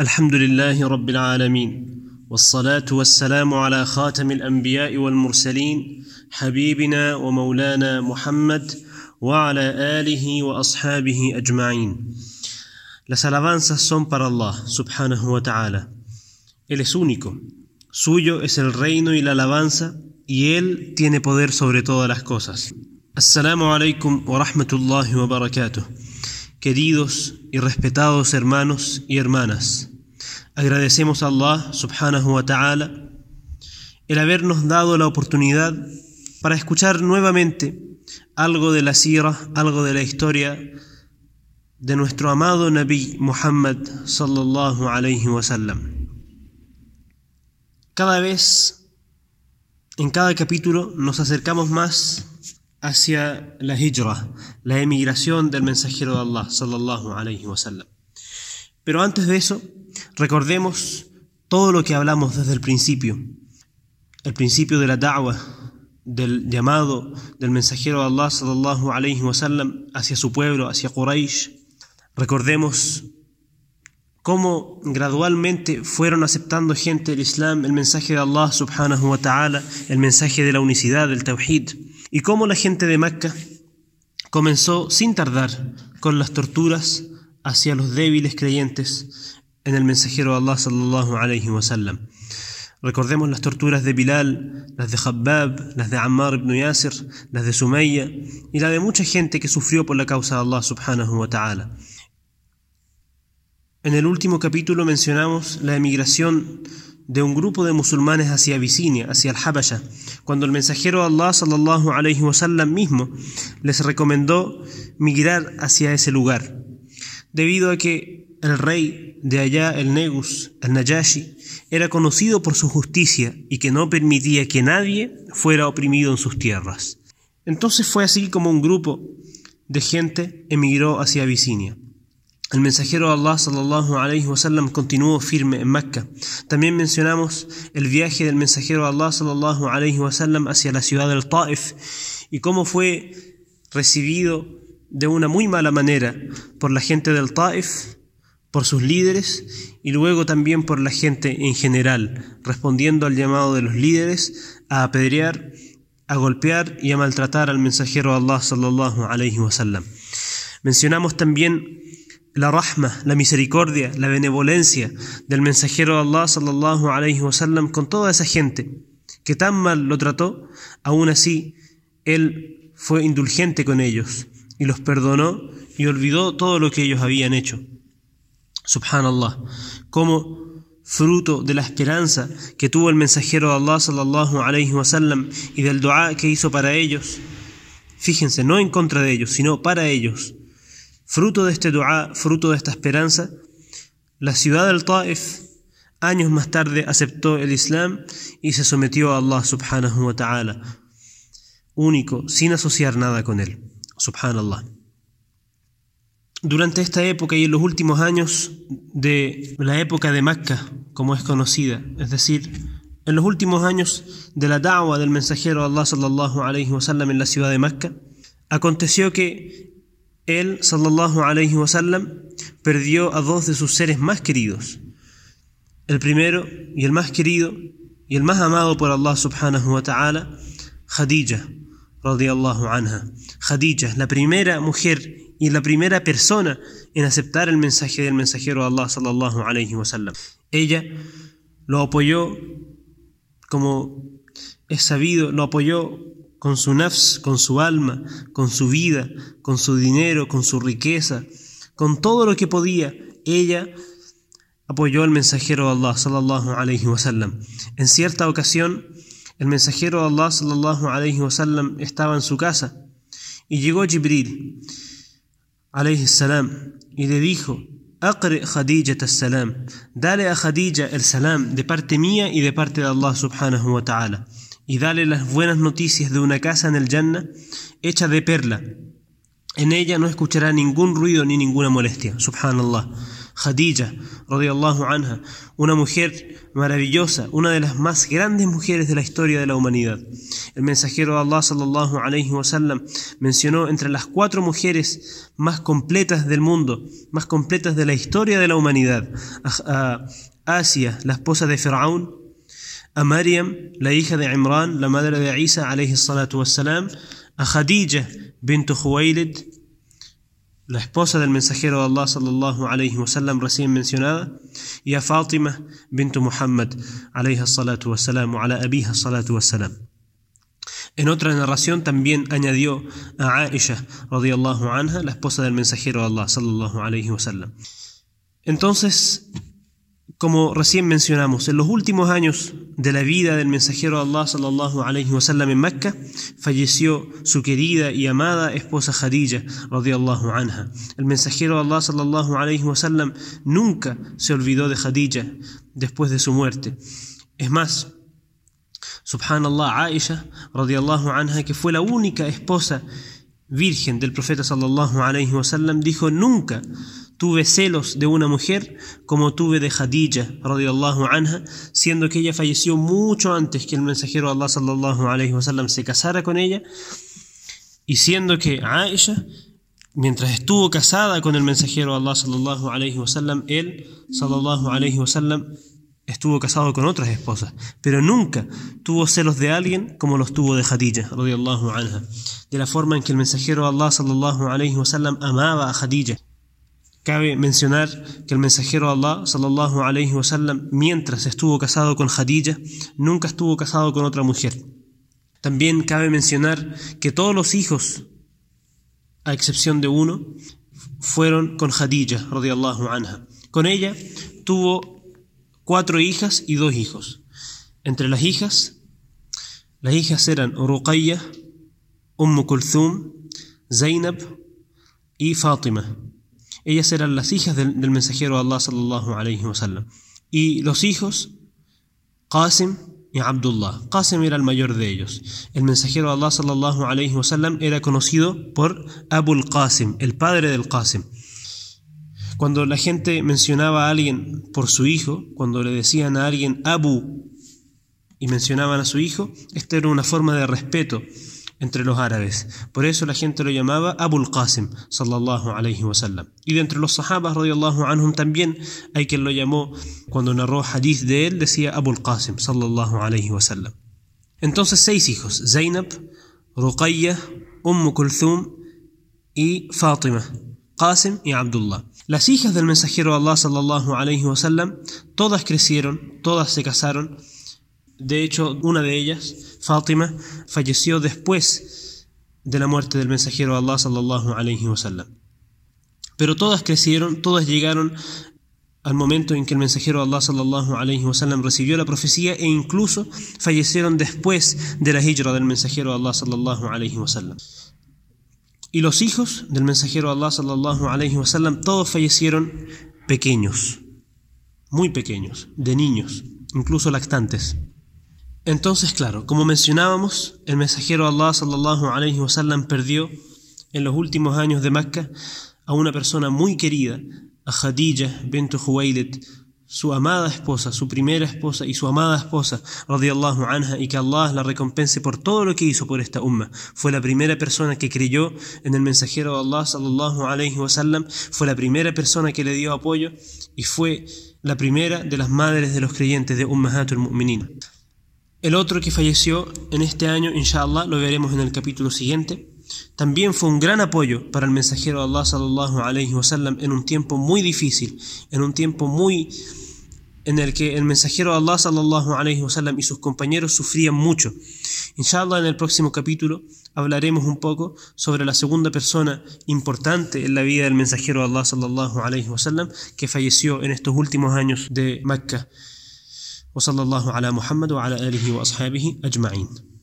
الحمد لله رب العالمين والصلاة والسلام على خاتم الأنبياء والمرسلين حبيبنا ومولانا محمد وعلى آله وأصحابه أجمعين Las alabanzas son para Allah, subhanahu wa ta'ala. Él es único. Suyo es el reino y la alabanza, y Él tiene poder sobre todas las cosas. Assalamu alaikum wa rahmatullahi wa barakatuh. Queridos y respetados hermanos y hermanas, agradecemos a Allah subhanahu wa ta'ala el habernos dado la oportunidad para escuchar nuevamente algo de la sira, algo de la historia de nuestro amado Nabi Muhammad sallallahu alayhi wa sallam. Cada vez, en cada capítulo, nos acercamos más hacia la hijra, la emigración del mensajero de Allah sallallahu alayhi wa sallam. Pero antes de eso, recordemos todo lo que hablamos desde el principio. El principio de la da'wah, del llamado del mensajero de Allah sallallahu alayhi wa sallam hacia su pueblo, hacia Quraysh, Recordemos cómo gradualmente fueron aceptando gente el Islam, el mensaje de Allah subhanahu wa ta'ala, el mensaje de la unicidad, del Tawhid, y cómo la gente de Mecca comenzó sin tardar con las torturas hacia los débiles creyentes en el mensajero de Allah sallallahu alayhi wa sallam. Recordemos las torturas de Bilal, las de Habbab, las de Ammar ibn Yasir, las de Sumayya y la de mucha gente que sufrió por la causa de Allah subhanahu wa ta'ala. En el último capítulo mencionamos la emigración de un grupo de musulmanes hacia Abisinia, hacia el Habasha, cuando el mensajero de Allah sallallahu alayhi wasallam mismo les recomendó migrar hacia ese lugar, debido a que el rey de allá, el Negus, el Najashi, era conocido por su justicia y que no permitía que nadie fuera oprimido en sus tierras. Entonces fue así como un grupo de gente emigró hacia Abisinia. El mensajero de Allah sallallahu alayhi wasallam continuó firme en Mecca. También mencionamos el viaje del mensajero de Allah sallallahu alayhi wasallam hacia la ciudad del Taif y cómo fue recibido de una muy mala manera por la gente del Taif, por sus líderes y luego también por la gente en general, respondiendo al llamado de los líderes a apedrear, a golpear y a maltratar al mensajero de Allah sallallahu alayhi wasallam. Mencionamos también la rahma, la misericordia, la benevolencia del mensajero de Allah sallallahu alayhi wasallam con toda esa gente que tan mal lo trató, aún así él fue indulgente con ellos y los perdonó y olvidó todo lo que ellos habían hecho. Subhanallah, como fruto de la esperanza que tuvo el mensajero de Allah sallallahu alayhi wasallam y del dua que hizo para ellos. Fíjense, no en contra de ellos, sino para ellos Fruto de este dua, fruto de esta esperanza, la ciudad del Taif años más tarde aceptó el Islam y se sometió a Allah subhanahu wa ta'ala, único, sin asociar nada con él. Subhanallah. Durante esta época y en los últimos años de la época de Mecca, como es conocida, es decir, en los últimos años de la da'wa del mensajero Allah sallallahu alayhi wa sallam en la ciudad de Mecca, aconteció que él, sallallahu alayhi wasallam, perdió a dos de sus seres más queridos. El primero y el más querido y el más amado por Allah subhanahu wa ta'ala, Khadija, radiallahu anha. Khadija, la primera mujer y la primera persona en aceptar el mensaje del mensajero Allah sallallahu alayhi wasallam. Ella lo apoyó, como es sabido, lo apoyó con su nafs, con su alma, con su vida, con su dinero, con su riqueza, con todo lo que podía, ella apoyó al mensajero de Allah sallallahu alayhi wasallam. En cierta ocasión, el mensajero de Allah sallallahu alayhi wasallam estaba en su casa y llegó Jibril alayhi salam y le dijo: Aqri Khadija salam, dale a Khadija el salam de parte mía y de parte de Allah subhanahu wa ta'ala y dale las buenas noticias de una casa en el Jannah hecha de perla. En ella no escuchará ningún ruido ni ninguna molestia. Subhanallah. Khadija, radiallahu anha, una mujer maravillosa, una de las más grandes mujeres de la historia de la humanidad. El mensajero de Allah sallallahu alayhi wasallam mencionó entre las cuatro mujeres más completas del mundo, más completas de la historia de la humanidad, a, Asia, la esposa de Faraón, a Maryam, la hija de Imran, la madre de Isa alayhi salatu wassalam, a Khadija bint Khuwaylid, la esposa del mensajero de Allah sallallahu alayhi wasallam recién mencionada, y a Fátima bint Muhammad alayhi salatu wassalam, ala abiha salatu wassalam. En otra narración también añadió a Aisha radiyallahu anha, la esposa del mensajero de Allah sallallahu alayhi wasallam. Entonces, como recién mencionamos, en los últimos años de la vida del mensajero Allah sallallahu alayhi wasallam en Mecca, falleció su querida y amada esposa Khadija radiyallahu anha. El mensajero Allah sallallahu alayhi wasallam nunca se olvidó de Khadija después de su muerte. Es más, subhanallah, Aisha radiyallahu anha, que fue la única esposa virgen del profeta sallallahu alayhi wasallam, dijo nunca Tuve celos de una mujer como tuve de Khadija radiyallahu anha, siendo que ella falleció mucho antes que el mensajero Allah sallallahu alayhi wasallam se casara con ella, y siendo que Aisha, mientras estuvo casada con el mensajero Allah sallallahu alayhi wasallam, él sallallahu alayhi wasallam estuvo casado con otras esposas, pero nunca tuvo celos de alguien como los tuvo de Khadija radiyallahu anha, de la forma en que el mensajero Allah sallallahu alayhi wasallam amaba a Khadija. Cabe mencionar que el mensajero Allah, sallallahu alayhi wasallam, mientras estuvo casado con Khadija, nunca estuvo casado con otra mujer. También cabe mencionar que todos los hijos, a excepción de uno, fueron con Khadija, radiallahu anha. Con ella tuvo cuatro hijas y dos hijos. Entre las hijas, las hijas eran Ruqayya, Umm Kulthum, Zainab y Fátima. Ellas eran las hijas del, mensajero de Allah sallallahu alayhi wasallam. Y los hijos, Qasim y Abdullah. Qasim era el mayor de ellos. El mensajero de Allah sallallahu alayhi wasallam era conocido por Abul Qasim, el padre del Qasim. Cuando la gente mencionaba a alguien por su hijo, cuando le decían a alguien Abu y mencionaban a su hijo, esta era una forma de respeto entre los árabes. Por eso la gente lo llamaba Abul Qasim, sallallahu alayhi. Y de entre los sahabas, radiyallahu anhum, también hay quien lo llamó, cuando narró hadith de él, decía Abul Qasim, sallallahu alayhi wasallam. Entonces, seis hijos: Zainab, Ruqayya, Umm Kulthum y Fátima, Qasim y Abdullah. Las hijas del mensajero Allah, sallallahu alayhi todas crecieron, todas se casaron de hecho, una de ellas, Fátima, falleció después de la muerte del mensajero de Allah sallallahu alayhi wasallam. Pero todas crecieron, todas llegaron al momento en que el mensajero de Allah sallallahu alayhi wasallam recibió la profecía e incluso fallecieron después de la hijra del mensajero de Allah sallallahu alayhi wasallam. Y los hijos del mensajero de Allah sallallahu alayhi wasallam todos fallecieron pequeños, muy pequeños, de niños, incluso lactantes. Entonces, claro, como mencionábamos, el mensajero Allah sallallahu alayhi wasallam perdió en los últimos años de Mecca a una persona muy querida, a Khadija bint Huwaylid, su amada esposa, su primera esposa y su amada esposa, radiyallahu anha, y que Allah la recompense por todo lo que hizo por esta umma. Fue la primera persona que creyó en el mensajero de Allah sallallahu alayhi wasallam, fue la primera persona que le dio apoyo y fue la primera de las madres de los creyentes de Ummahatul Mu'minin. El otro que falleció en este año, inshallah, lo veremos en el capítulo siguiente. También fue un gran apoyo para el mensajero de Allah sallallahu alayhi wasallam en un tiempo muy difícil, en un tiempo muy en el que el mensajero de Allah sallallahu alayhi wasallam y sus compañeros sufrían mucho. Inshallah en el próximo capítulo hablaremos un poco sobre la segunda persona importante en la vida del mensajero de Allah sallallahu alayhi wasallam que falleció en estos últimos años de Mecca. وصلى الله على محمد وعلى آله وأصحابه أجمعين.